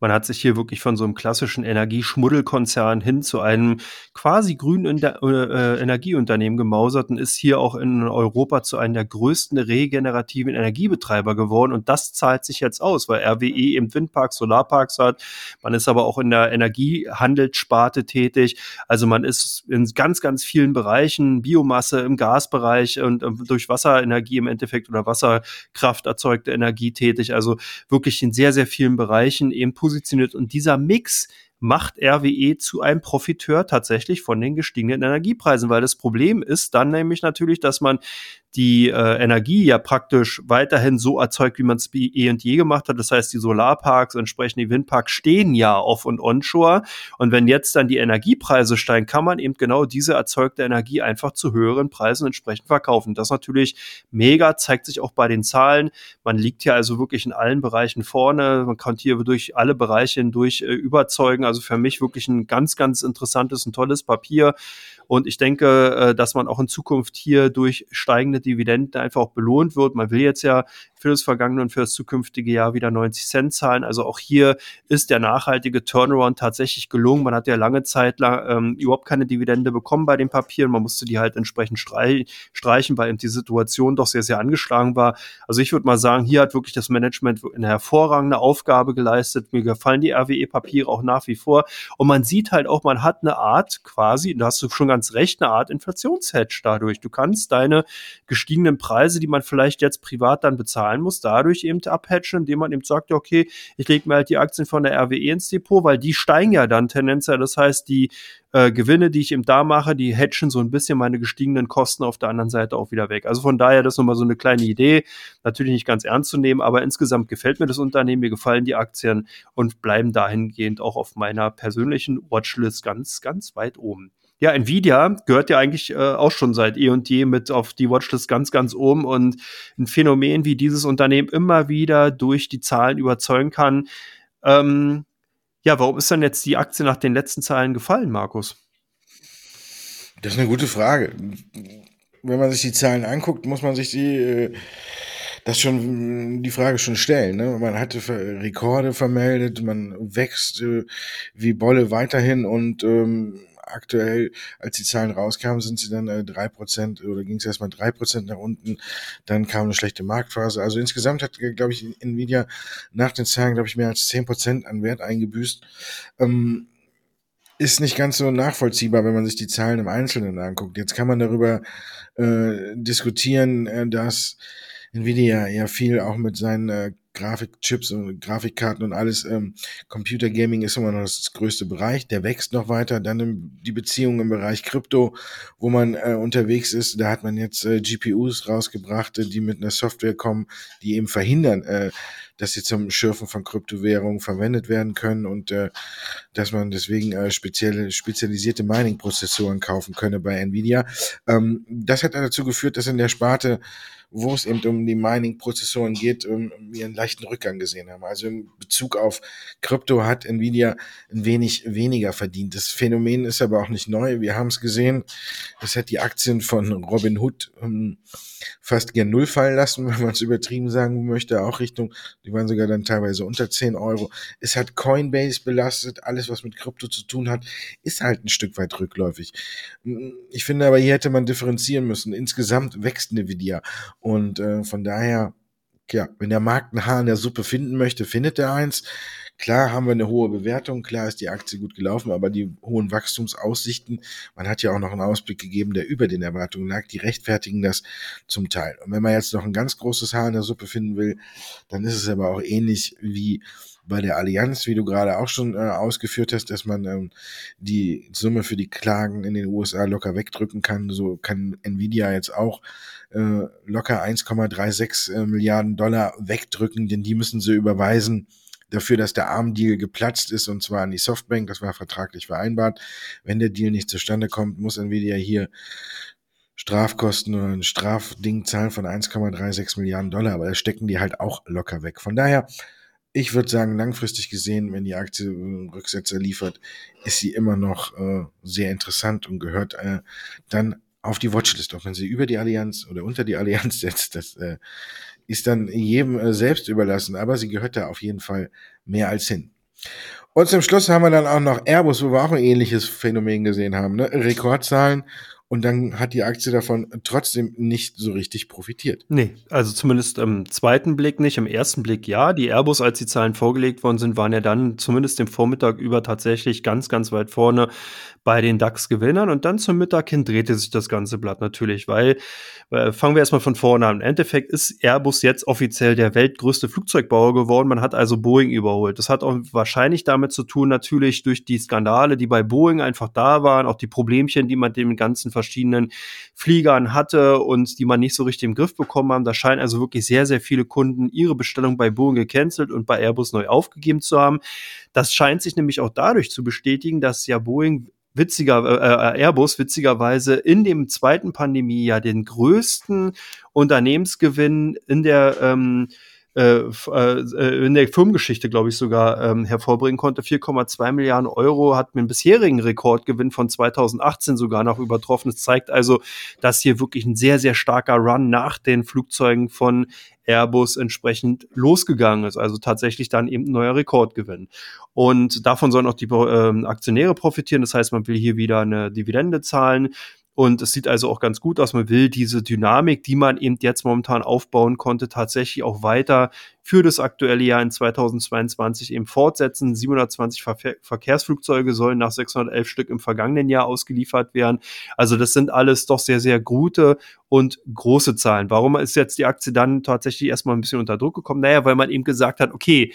Man hat sich hier wirklich von so einem klassischen Energieschmuddelkonzern hin zu einem quasi grünen äh, Energieunternehmen gemausert und ist hier auch in Europa zu einem der größten regenerativen Energiebetreiber geworden. Und das zahlt sich jetzt aus, weil RWE eben Windparks, Solarparks hat. Man ist aber auch in der Energiehandelssparte tätig. Also man ist in ganz, ganz vielen vielen Bereichen, Biomasse im Gasbereich und ähm, durch Wasserenergie im Endeffekt oder Wasserkraft erzeugte Energie tätig. Also wirklich in sehr, sehr vielen Bereichen eben positioniert. Und dieser Mix, macht RWE zu einem Profiteur tatsächlich von den gestiegenen Energiepreisen, weil das Problem ist dann nämlich natürlich, dass man die äh, Energie ja praktisch weiterhin so erzeugt, wie man es eh und je gemacht hat. Das heißt, die Solarparks, entsprechend die Windparks stehen ja off- und onshore. Und wenn jetzt dann die Energiepreise steigen, kann man eben genau diese erzeugte Energie einfach zu höheren Preisen entsprechend verkaufen. Das natürlich mega, zeigt sich auch bei den Zahlen. Man liegt hier also wirklich in allen Bereichen vorne. Man kann hier durch alle Bereiche hindurch äh, überzeugen. Also für mich wirklich ein ganz, ganz interessantes und tolles Papier. Und ich denke, äh, dass man auch in Zukunft hier durch steigende Dividenden einfach auch belohnt wird. Man will jetzt ja für das vergangene und für das zukünftige Jahr wieder 90 Cent zahlen. Also auch hier ist der nachhaltige Turnaround tatsächlich gelungen. Man hat ja lange Zeit lang ähm, überhaupt keine Dividende bekommen bei den Papieren. Man musste die halt entsprechend streichen, weil eben die Situation doch sehr, sehr angeschlagen war. Also ich würde mal sagen, hier hat wirklich das Management eine hervorragende Aufgabe geleistet. Mir gefallen die RWE-Papiere auch nach wie vor. Und man sieht halt auch, man hat eine Art quasi, da hast du schon ganz recht, eine Art Inflationshedge dadurch. Du kannst deine gestiegenen Preise, die man vielleicht jetzt privat dann bezahlen muss, dadurch eben abhatchen, indem man eben sagt, okay, ich lege mir halt die Aktien von der RWE ins Depot, weil die steigen ja dann tendenziell. Das heißt, die äh, Gewinne, die ich eben da mache, die hatchen so ein bisschen meine gestiegenen Kosten auf der anderen Seite auch wieder weg. Also von daher, das ist nochmal so eine kleine Idee. Natürlich nicht ganz ernst zu nehmen, aber insgesamt gefällt mir das Unternehmen, mir gefallen die Aktien und bleiben dahingehend auch auf meiner persönlichen Watchlist ganz, ganz weit oben. Ja, Nvidia gehört ja eigentlich äh, auch schon seit eh und je mit auf die Watchlist ganz, ganz oben und ein Phänomen, wie dieses Unternehmen immer wieder durch die Zahlen überzeugen kann. Ähm, ja, warum ist dann jetzt die Aktie nach den letzten Zahlen gefallen, Markus? Das ist eine gute Frage. Wenn man sich die Zahlen anguckt, muss man sich die äh, das schon die Frage schon stellen. Ne? Man hatte Rekorde vermeldet, man wächst äh, wie Bolle weiterhin und ähm, aktuell, als die Zahlen rauskamen, sind sie dann äh, drei äh, Prozent oder ging es erstmal drei Prozent nach unten. Dann kam eine schlechte Marktphase. Also insgesamt hat, glaube ich, Nvidia nach den Zahlen, glaube ich, mehr als zehn Prozent an Wert eingebüßt. Ähm, ist nicht ganz so nachvollziehbar, wenn man sich die Zahlen im Einzelnen anguckt. Jetzt kann man darüber äh, diskutieren, äh, dass Nvidia ja viel auch mit seinen äh, Grafikchips und Grafikkarten und alles. Ähm, Computer Gaming ist immer noch das größte Bereich. Der wächst noch weiter. Dann im, die Beziehung im Bereich Krypto, wo man äh, unterwegs ist. Da hat man jetzt äh, GPUs rausgebracht, die mit einer Software kommen, die eben verhindern, äh, dass sie zum Schürfen von Kryptowährungen verwendet werden können und äh, dass man deswegen äh, spezielle, spezialisierte Mining-Prozessoren kaufen könne bei Nvidia. Ähm, das hat dazu geführt, dass in der Sparte wo es eben um die Mining-Prozessoren geht, um, um ihren leichten Rückgang gesehen haben. Also in Bezug auf Krypto hat Nvidia ein wenig weniger verdient. Das Phänomen ist aber auch nicht neu. Wir haben es gesehen. Das hat die Aktien von Robinhood um, fast gern null fallen lassen, wenn man es übertrieben sagen möchte. Auch Richtung, die waren sogar dann teilweise unter 10 Euro. Es hat Coinbase belastet. Alles, was mit Krypto zu tun hat, ist halt ein Stück weit rückläufig. Ich finde aber, hier hätte man differenzieren müssen. Insgesamt wächst Nvidia und äh, von daher, ja, wenn der Markt ein Haar in der Suppe finden möchte, findet er eins. Klar haben wir eine hohe Bewertung, klar ist die Aktie gut gelaufen, aber die hohen Wachstumsaussichten, man hat ja auch noch einen Ausblick gegeben, der über den Erwartungen lag, die rechtfertigen das zum Teil. Und wenn man jetzt noch ein ganz großes Haar in der Suppe finden will, dann ist es aber auch ähnlich wie bei der Allianz, wie du gerade auch schon äh, ausgeführt hast, dass man ähm, die Summe für die Klagen in den USA locker wegdrücken kann. So kann Nvidia jetzt auch äh, locker 1,36 äh, Milliarden Dollar wegdrücken, denn die müssen sie überweisen dafür, dass der ARM-Deal geplatzt ist und zwar an die Softbank. Das war vertraglich vereinbart. Wenn der Deal nicht zustande kommt, muss Nvidia hier Strafkosten oder ein Strafding zahlen von 1,36 Milliarden Dollar, aber da stecken die halt auch locker weg. Von daher ich würde sagen, langfristig gesehen, wenn die Aktie äh, Rücksetzer liefert, ist sie immer noch äh, sehr interessant und gehört äh, dann auf die Watchlist. Auch wenn sie über die Allianz oder unter die Allianz setzt, das äh, ist dann jedem äh, selbst überlassen. Aber sie gehört da auf jeden Fall mehr als hin. Und zum Schluss haben wir dann auch noch Airbus, wo wir auch ein ähnliches Phänomen gesehen haben. Ne? Rekordzahlen und dann hat die Aktie davon trotzdem nicht so richtig profitiert. Nee, also zumindest im zweiten Blick nicht, im ersten Blick ja. Die Airbus, als die Zahlen vorgelegt worden sind, waren ja dann zumindest im Vormittag über tatsächlich ganz, ganz weit vorne bei den DAX-Gewinnern. Und dann zum Mittag hin drehte sich das ganze Blatt natürlich, weil, äh, fangen wir erstmal von vorne an. Im Endeffekt ist Airbus jetzt offiziell der weltgrößte Flugzeugbauer geworden. Man hat also Boeing überholt. Das hat auch wahrscheinlich damit zu tun, natürlich durch die Skandale, die bei Boeing einfach da waren, auch die Problemchen, die man den ganzen verschiedenen Fliegern hatte und die man nicht so richtig im Griff bekommen haben. Da scheinen also wirklich sehr, sehr viele Kunden ihre Bestellung bei Boeing gecancelt und bei Airbus neu aufgegeben zu haben. Das scheint sich nämlich auch dadurch zu bestätigen, dass ja Boeing witziger äh, äh, Airbus witzigerweise in dem zweiten Pandemiejahr den größten Unternehmensgewinn in der ähm, äh, äh, in der Firmengeschichte, glaube ich, sogar ähm, hervorbringen konnte. 4,2 Milliarden Euro hat mit dem bisherigen Rekordgewinn von 2018 sogar noch übertroffen. Es zeigt also, dass hier wirklich ein sehr, sehr starker Run nach den Flugzeugen von Airbus entsprechend losgegangen ist. Also tatsächlich dann eben ein neuer Rekordgewinn. Und davon sollen auch die äh, Aktionäre profitieren. Das heißt, man will hier wieder eine Dividende zahlen. Und es sieht also auch ganz gut aus. Man will diese Dynamik, die man eben jetzt momentan aufbauen konnte, tatsächlich auch weiter für das aktuelle Jahr in 2022 eben fortsetzen. 720 Ver Verkehrsflugzeuge sollen nach 611 Stück im vergangenen Jahr ausgeliefert werden. Also das sind alles doch sehr, sehr gute und große Zahlen. Warum ist jetzt die Aktie dann tatsächlich erstmal ein bisschen unter Druck gekommen? Naja, weil man eben gesagt hat, okay,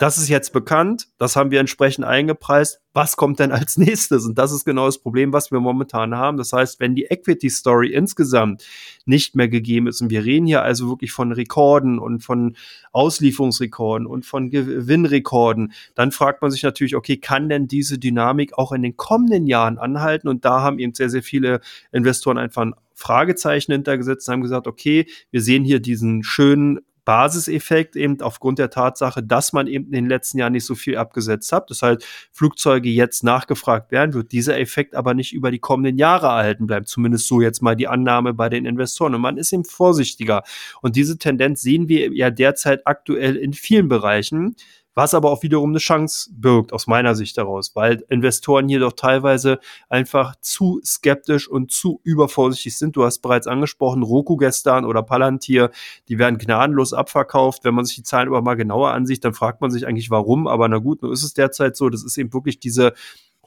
das ist jetzt bekannt, das haben wir entsprechend eingepreist. Was kommt denn als nächstes? Und das ist genau das Problem, was wir momentan haben. Das heißt, wenn die Equity Story insgesamt nicht mehr gegeben ist, und wir reden hier also wirklich von Rekorden und von Auslieferungsrekorden und von Gewinnrekorden, dann fragt man sich natürlich, okay, kann denn diese Dynamik auch in den kommenden Jahren anhalten? Und da haben eben sehr, sehr viele Investoren einfach ein Fragezeichen hintergesetzt und haben gesagt, okay, wir sehen hier diesen schönen Basiseffekt eben aufgrund der Tatsache, dass man eben in den letzten Jahren nicht so viel abgesetzt hat. Das heißt, Flugzeuge jetzt nachgefragt werden, wird dieser Effekt aber nicht über die kommenden Jahre erhalten bleiben. Zumindest so jetzt mal die Annahme bei den Investoren. Und man ist eben vorsichtiger. Und diese Tendenz sehen wir ja derzeit aktuell in vielen Bereichen was aber auch wiederum eine Chance birgt, aus meiner Sicht daraus, weil Investoren hier doch teilweise einfach zu skeptisch und zu übervorsichtig sind. Du hast bereits angesprochen, Roku gestern oder Palantir, die werden gnadenlos abverkauft. Wenn man sich die Zahlen aber mal genauer ansieht, dann fragt man sich eigentlich, warum. Aber na gut, nur ist es derzeit so. Das ist eben wirklich diese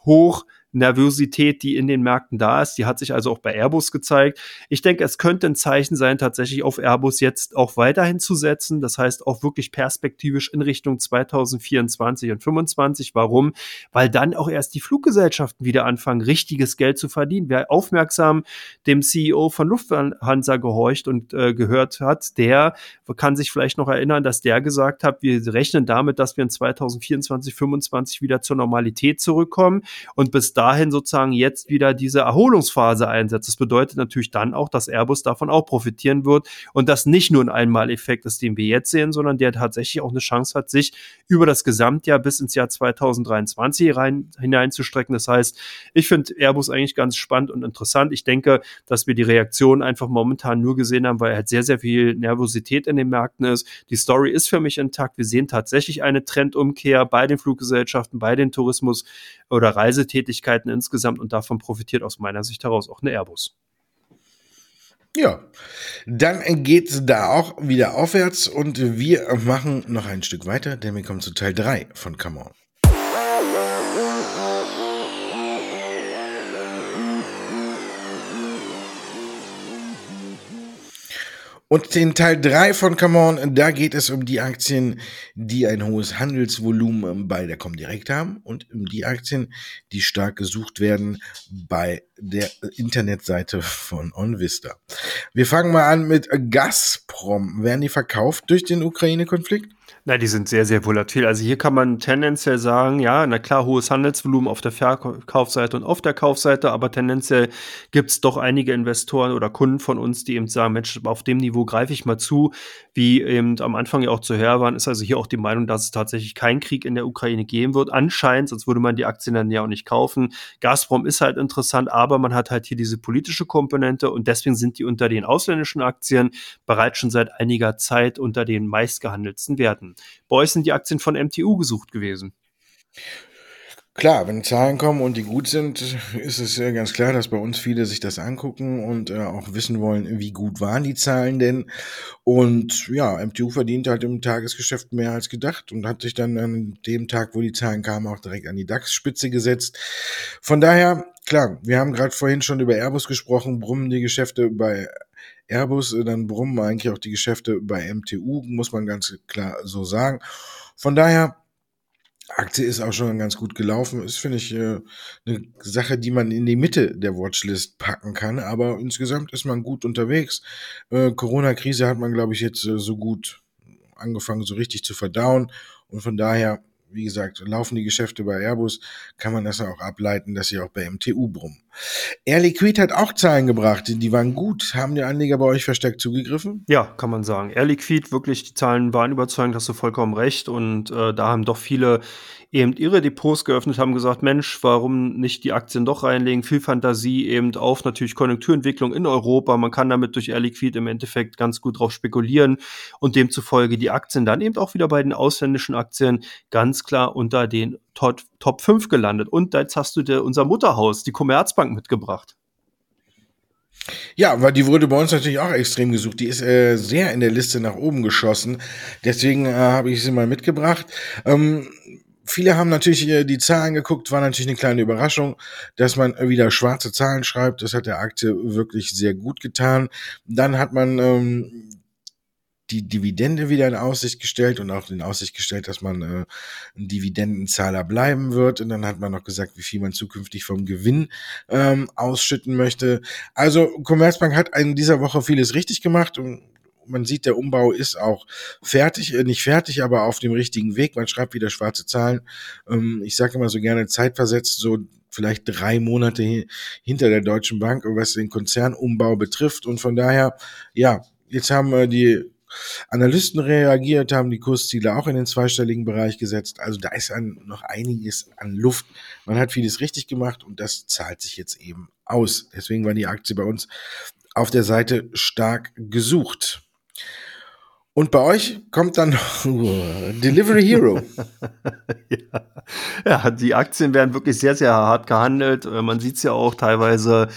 hoch Nervosität, die in den Märkten da ist. Die hat sich also auch bei Airbus gezeigt. Ich denke, es könnte ein Zeichen sein, tatsächlich auf Airbus jetzt auch weiterhin zu setzen. Das heißt auch wirklich perspektivisch in Richtung 2024 und 2025. Warum? Weil dann auch erst die Fluggesellschaften wieder anfangen, richtiges Geld zu verdienen. Wer aufmerksam dem CEO von Lufthansa gehorcht und äh, gehört hat, der kann sich vielleicht noch erinnern, dass der gesagt hat, wir rechnen damit, dass wir in 2024, 2025 wieder zur Normalität zurückkommen und bis dahin dahin sozusagen jetzt wieder diese Erholungsphase einsetzt. Das bedeutet natürlich dann auch, dass Airbus davon auch profitieren wird und das nicht nur ein Einmaleffekt ist, den wir jetzt sehen, sondern der tatsächlich auch eine Chance hat, sich über das Gesamtjahr bis ins Jahr 2023 rein, hineinzustrecken. Das heißt, ich finde Airbus eigentlich ganz spannend und interessant. Ich denke, dass wir die Reaktion einfach momentan nur gesehen haben, weil halt sehr, sehr viel Nervosität in den Märkten ist. Die Story ist für mich intakt. Wir sehen tatsächlich eine Trendumkehr bei den Fluggesellschaften, bei den Tourismus- oder Reisetätigkeiten insgesamt und davon profitiert aus meiner Sicht heraus auch eine Airbus. Ja, dann geht es da auch wieder aufwärts und wir machen noch ein Stück weiter, denn wir kommen zu Teil 3 von Come On. Und in Teil 3 von Come On, da geht es um die Aktien, die ein hohes Handelsvolumen bei der Comdirect haben und um die Aktien, die stark gesucht werden bei der Internetseite von OnVista. Wir fangen mal an mit Gazprom. Werden die verkauft durch den Ukraine-Konflikt? Na, die sind sehr, sehr volatil. Also hier kann man tendenziell sagen, ja, na klar, hohes Handelsvolumen auf der Verkaufsseite und auf der Kaufseite, aber tendenziell gibt es doch einige Investoren oder Kunden von uns, die eben sagen, Mensch, auf dem Niveau greife ich mal zu. Wie eben am Anfang ja auch zu hören waren, ist also hier auch die Meinung, dass es tatsächlich keinen Krieg in der Ukraine geben wird. Anscheinend, sonst würde man die Aktien dann ja auch nicht kaufen. Gazprom ist halt interessant, aber man hat halt hier diese politische Komponente und deswegen sind die unter den ausländischen Aktien bereits schon seit einiger Zeit unter den meistgehandelten Werten. Euch sind die Aktien von MTU gesucht gewesen. Klar, wenn Zahlen kommen und die gut sind, ist es ja ganz klar, dass bei uns viele sich das angucken und äh, auch wissen wollen, wie gut waren die Zahlen denn. Und ja, MTU verdient halt im Tagesgeschäft mehr als gedacht und hat sich dann an dem Tag, wo die Zahlen kamen, auch direkt an die DAX-Spitze gesetzt. Von daher, klar, wir haben gerade vorhin schon über Airbus gesprochen, brummen die Geschäfte bei Airbus, äh, dann brummen eigentlich auch die Geschäfte bei MTU, muss man ganz klar so sagen. Von daher, Aktie ist auch schon ganz gut gelaufen. Ist, finde ich, äh, eine Sache, die man in die Mitte der Watchlist packen kann. Aber insgesamt ist man gut unterwegs. Äh, Corona-Krise hat man, glaube ich, jetzt so gut angefangen, so richtig zu verdauen. Und von daher wie gesagt, laufen die Geschäfte bei Airbus, kann man das auch ableiten, dass sie auch bei MTU brummen. Air Liquid hat auch Zahlen gebracht, die waren gut. Haben die Anleger bei euch verstärkt zugegriffen? Ja, kann man sagen. Air Liquid, wirklich, die Zahlen waren überzeugend, hast du vollkommen recht. Und äh, da haben doch viele eben ihre Depots geöffnet, haben gesagt, Mensch, warum nicht die Aktien doch reinlegen? Viel Fantasie eben auf natürlich Konjunkturentwicklung in Europa. Man kann damit durch Air Liquid im Endeffekt ganz gut drauf spekulieren und demzufolge die Aktien dann eben auch wieder bei den ausländischen Aktien ganz klar unter den Top, Top 5 gelandet. Und jetzt hast du dir unser Mutterhaus, die Commerzbank, mitgebracht. Ja, weil die wurde bei uns natürlich auch extrem gesucht. Die ist äh, sehr in der Liste nach oben geschossen. Deswegen äh, habe ich sie mal mitgebracht. Ähm, viele haben natürlich äh, die Zahlen geguckt, war natürlich eine kleine Überraschung, dass man wieder schwarze Zahlen schreibt. Das hat der Aktie wirklich sehr gut getan. Dann hat man ähm, die Dividende wieder in Aussicht gestellt und auch in Aussicht gestellt, dass man äh, ein Dividendenzahler bleiben wird. Und dann hat man noch gesagt, wie viel man zukünftig vom Gewinn ähm, ausschütten möchte. Also Commerzbank hat in dieser Woche vieles richtig gemacht und man sieht, der Umbau ist auch fertig, äh, nicht fertig, aber auf dem richtigen Weg. Man schreibt wieder schwarze Zahlen. Ähm, ich sage immer so gerne zeitversetzt, so vielleicht drei Monate hinter der Deutschen Bank, was den Konzernumbau betrifft. Und von daher, ja, jetzt haben äh, die Analysten reagiert, haben die Kursziele auch in den zweistelligen Bereich gesetzt. Also da ist ein, noch einiges an Luft. Man hat vieles richtig gemacht und das zahlt sich jetzt eben aus. Deswegen war die Aktie bei uns auf der Seite stark gesucht. Und bei euch kommt dann noch Delivery Hero. ja. ja, die Aktien werden wirklich sehr, sehr hart gehandelt. Äh, man sieht es ja auch teilweise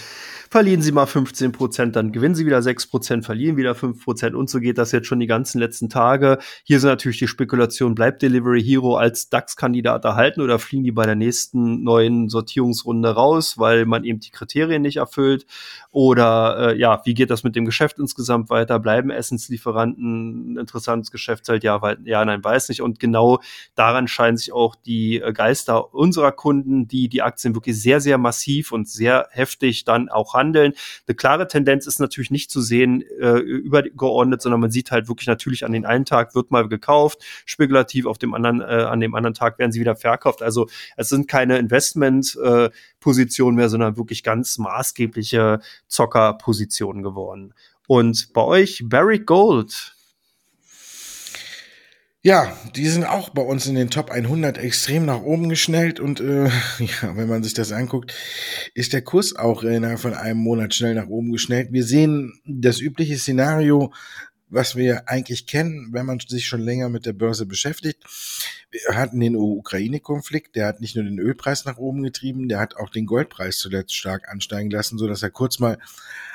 verlieren sie mal 15 Prozent, dann gewinnen sie wieder 6 Prozent, verlieren wieder 5 Prozent und so geht das jetzt schon die ganzen letzten Tage. Hier sind natürlich die Spekulationen, bleibt Delivery Hero als DAX-Kandidat erhalten oder fliegen die bei der nächsten neuen Sortierungsrunde raus, weil man eben die Kriterien nicht erfüllt? Oder äh, ja, wie geht das mit dem Geschäft insgesamt weiter? Bleiben Essenslieferanten ein interessantes Geschäftsfeld? Ja, weil, ja, nein, weiß nicht. Und genau daran scheinen sich auch die äh, Geister unserer Kunden, die die Aktien wirklich sehr, sehr massiv und sehr heftig dann auch handeln. Eine klare Tendenz ist natürlich nicht zu sehen äh, übergeordnet, sondern man sieht halt wirklich natürlich an den einen Tag wird mal gekauft, spekulativ auf dem anderen, äh, an dem anderen Tag werden sie wieder verkauft. Also es sind keine Investment-Positionen äh, mehr, sondern wirklich ganz maßgebliche Zockerpositionen geworden. Und bei euch Barrick Gold, ja, die sind auch bei uns in den Top 100 extrem nach oben geschnellt und äh, ja, wenn man sich das anguckt, ist der Kurs auch innerhalb von einem Monat schnell nach oben geschnellt. Wir sehen das übliche Szenario, was wir eigentlich kennen, wenn man sich schon länger mit der Börse beschäftigt. Wir hatten den Ukraine-Konflikt, der hat nicht nur den Ölpreis nach oben getrieben, der hat auch den Goldpreis zuletzt stark ansteigen lassen, so dass er kurz mal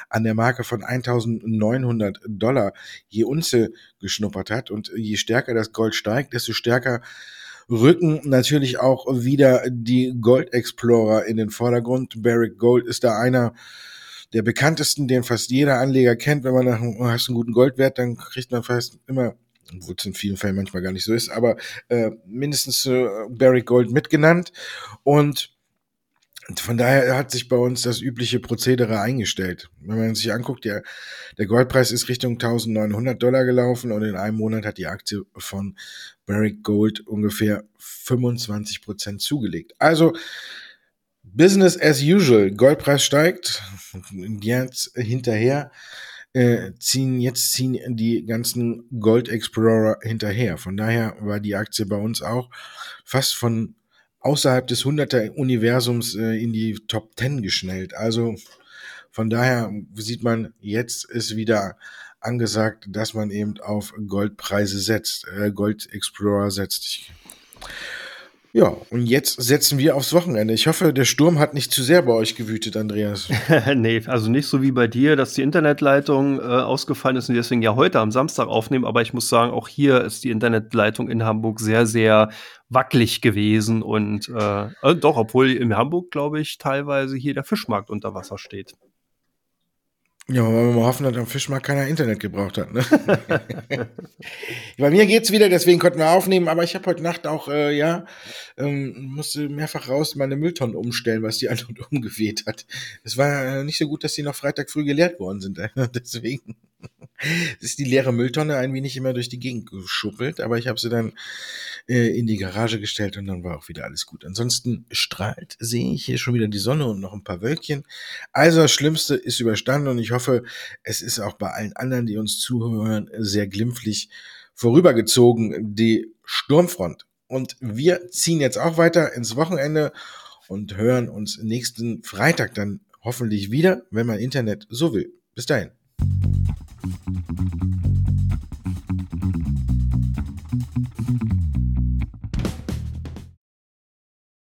an der Marke von 1900 Dollar je Unze geschnuppert hat. Und je stärker das Gold steigt, desto stärker rücken natürlich auch wieder die Gold Explorer in den Vordergrund. Barrick Gold ist da einer der bekanntesten, den fast jeder Anleger kennt. Wenn man nach, hast einen guten Goldwert, dann kriegt man fast immer obwohl es in vielen Fällen manchmal gar nicht so ist, aber äh, mindestens äh, Barrick Gold mitgenannt. Und von daher hat sich bei uns das übliche Prozedere eingestellt. Wenn man sich anguckt, der, der Goldpreis ist Richtung 1900 Dollar gelaufen und in einem Monat hat die Aktie von Barrick Gold ungefähr 25 Prozent zugelegt. Also Business as usual. Goldpreis steigt, jetzt hinterher äh, ziehen jetzt ziehen die ganzen Gold Explorer hinterher. Von daher war die Aktie bei uns auch fast von außerhalb des 100er Universums äh, in die Top 10 geschnellt. Also von daher sieht man, jetzt ist wieder angesagt, dass man eben auf Goldpreise setzt, äh, Gold Explorer setzt. Ich ja, und jetzt setzen wir aufs Wochenende. Ich hoffe, der Sturm hat nicht zu sehr bei euch gewütet, Andreas. nee, also nicht so wie bei dir, dass die Internetleitung äh, ausgefallen ist und deswegen ja heute am Samstag aufnehmen. Aber ich muss sagen, auch hier ist die Internetleitung in Hamburg sehr, sehr wackelig gewesen. Und äh, äh, doch, obwohl in Hamburg, glaube ich, teilweise hier der Fischmarkt unter Wasser steht. Ja, weil wir mal hoffen, dass am Fischmarkt keiner Internet gebraucht hat. Ne? Bei mir geht's wieder, deswegen konnten wir aufnehmen, aber ich habe heute Nacht auch, äh, ja, ähm, musste mehrfach raus meine Mülltonnen umstellen, was die Antwort umgeweht hat. Es war äh, nicht so gut, dass die noch Freitag früh geleert worden sind. deswegen ist die leere Mülltonne ein wenig immer durch die Gegend geschuppelt, aber ich habe sie dann äh, in die Garage gestellt und dann war auch wieder alles gut. Ansonsten strahlt, sehe ich hier schon wieder die Sonne und noch ein paar Wölkchen. Also das Schlimmste ist überstanden und ich hoffe, es ist auch bei allen anderen, die uns zuhören, sehr glimpflich vorübergezogen, die Sturmfront. Und wir ziehen jetzt auch weiter ins Wochenende und hören uns nächsten Freitag dann hoffentlich wieder, wenn mein Internet so will. Bis dahin. Thank you.